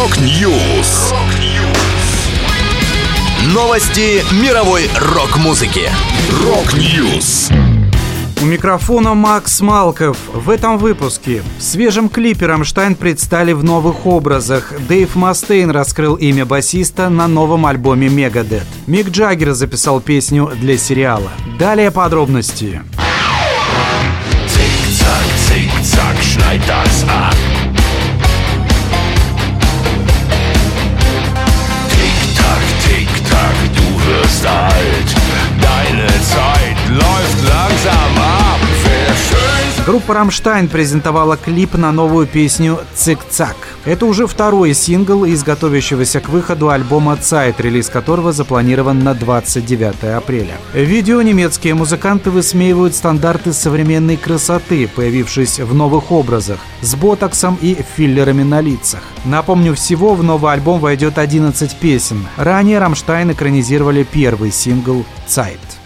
Rock News. Новости мировой рок-музыки. Rock News. У микрофона Макс Малков. В этом выпуске в свежем клипе Рамштайн предстали в новых образах. Дэйв Мастейн раскрыл имя басиста на новом альбоме Megadeth. Мик Джаггер записал песню для сериала. Далее подробности. Schneid das ab. Группа Рамштайн презентовала клип на новую песню «Zick Zack». Это уже второй сингл из готовящегося к выходу альбома «Zeit», релиз которого запланирован на 29 апреля. В видео немецкие музыканты высмеивают стандарты современной красоты, появившись в новых образах, с ботоксом и филлерами на лицах. Напомню, всего в новый альбом войдет 11 песен. Ранее Рамштайн экранизировали первый сингл «Zeit».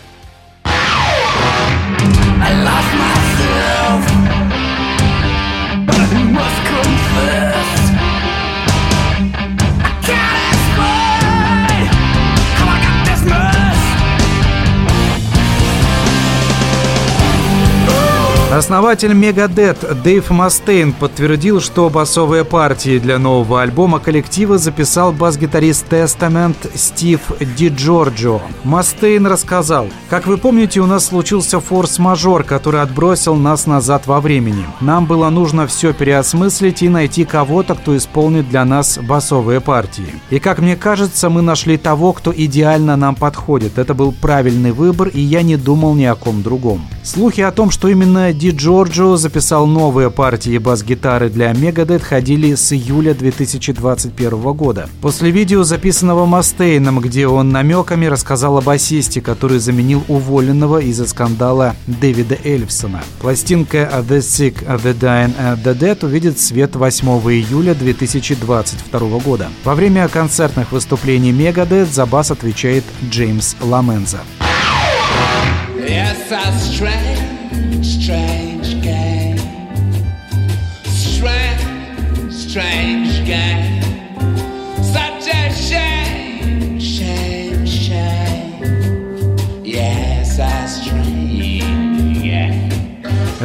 Основатель Мегадет Дэйв Мастейн подтвердил, что басовые партии для нового альбома коллектива записал бас-гитарист Testament Стив Ди Джорджо. Мастейн рассказал, «Как вы помните, у нас случился форс-мажор, который отбросил нас назад во времени. Нам было нужно все переосмыслить и найти кого-то, кто исполнит для нас басовые партии. И как мне кажется, мы нашли того, кто идеально нам подходит. Это был правильный выбор, и я не думал ни о ком другом». Слухи о том, что именно Ди Джорджо записал новые партии бас-гитары для Мегадет, ходили с июля 2021 года. После видео, записанного Мастейном, где он намеками рассказал о басисте, который заменил уволенного из-за скандала Дэвида Эльфсона. Пластинка «The Sick, The Dying, The Dead» увидит свет 8 июля 2022 года. Во время концертных выступлений Мегадет за бас отвечает Джеймс Ламенза. Yes, strength.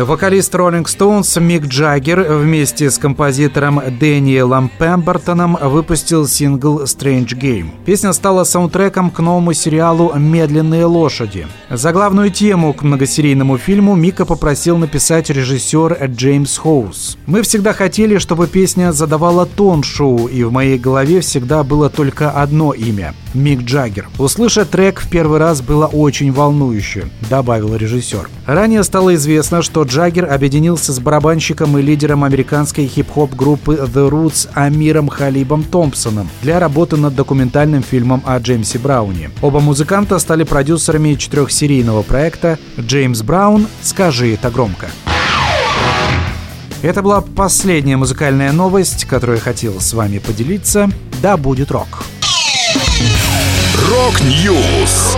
Вокалист Rolling Stones Мик Джаггер вместе с композитором Дэниелом Пембертоном выпустил сингл Strange Game. Песня стала саундтреком к новому сериалу «Медленные лошади». За главную тему к многосерийному фильму Мика попросил написать режиссер Джеймс Хоус. «Мы всегда хотели, чтобы песня задавала тон шоу, и в моей голове всегда было только одно имя – Мик Джаггер. Услышать трек в первый раз было очень волнующе», – добавил режиссер. Ранее стало известно, что Джаггер объединился с барабанщиком и лидером американской хип-хоп группы The Roots Амиром Халибом Томпсоном для работы над документальным фильмом о Джеймсе Брауне. Оба музыканта стали продюсерами четырехсерийного проекта «Джеймс Браун. Скажи это громко». Это была последняя музыкальная новость, которую я хотел с вами поделиться. Да будет рок! Rock News.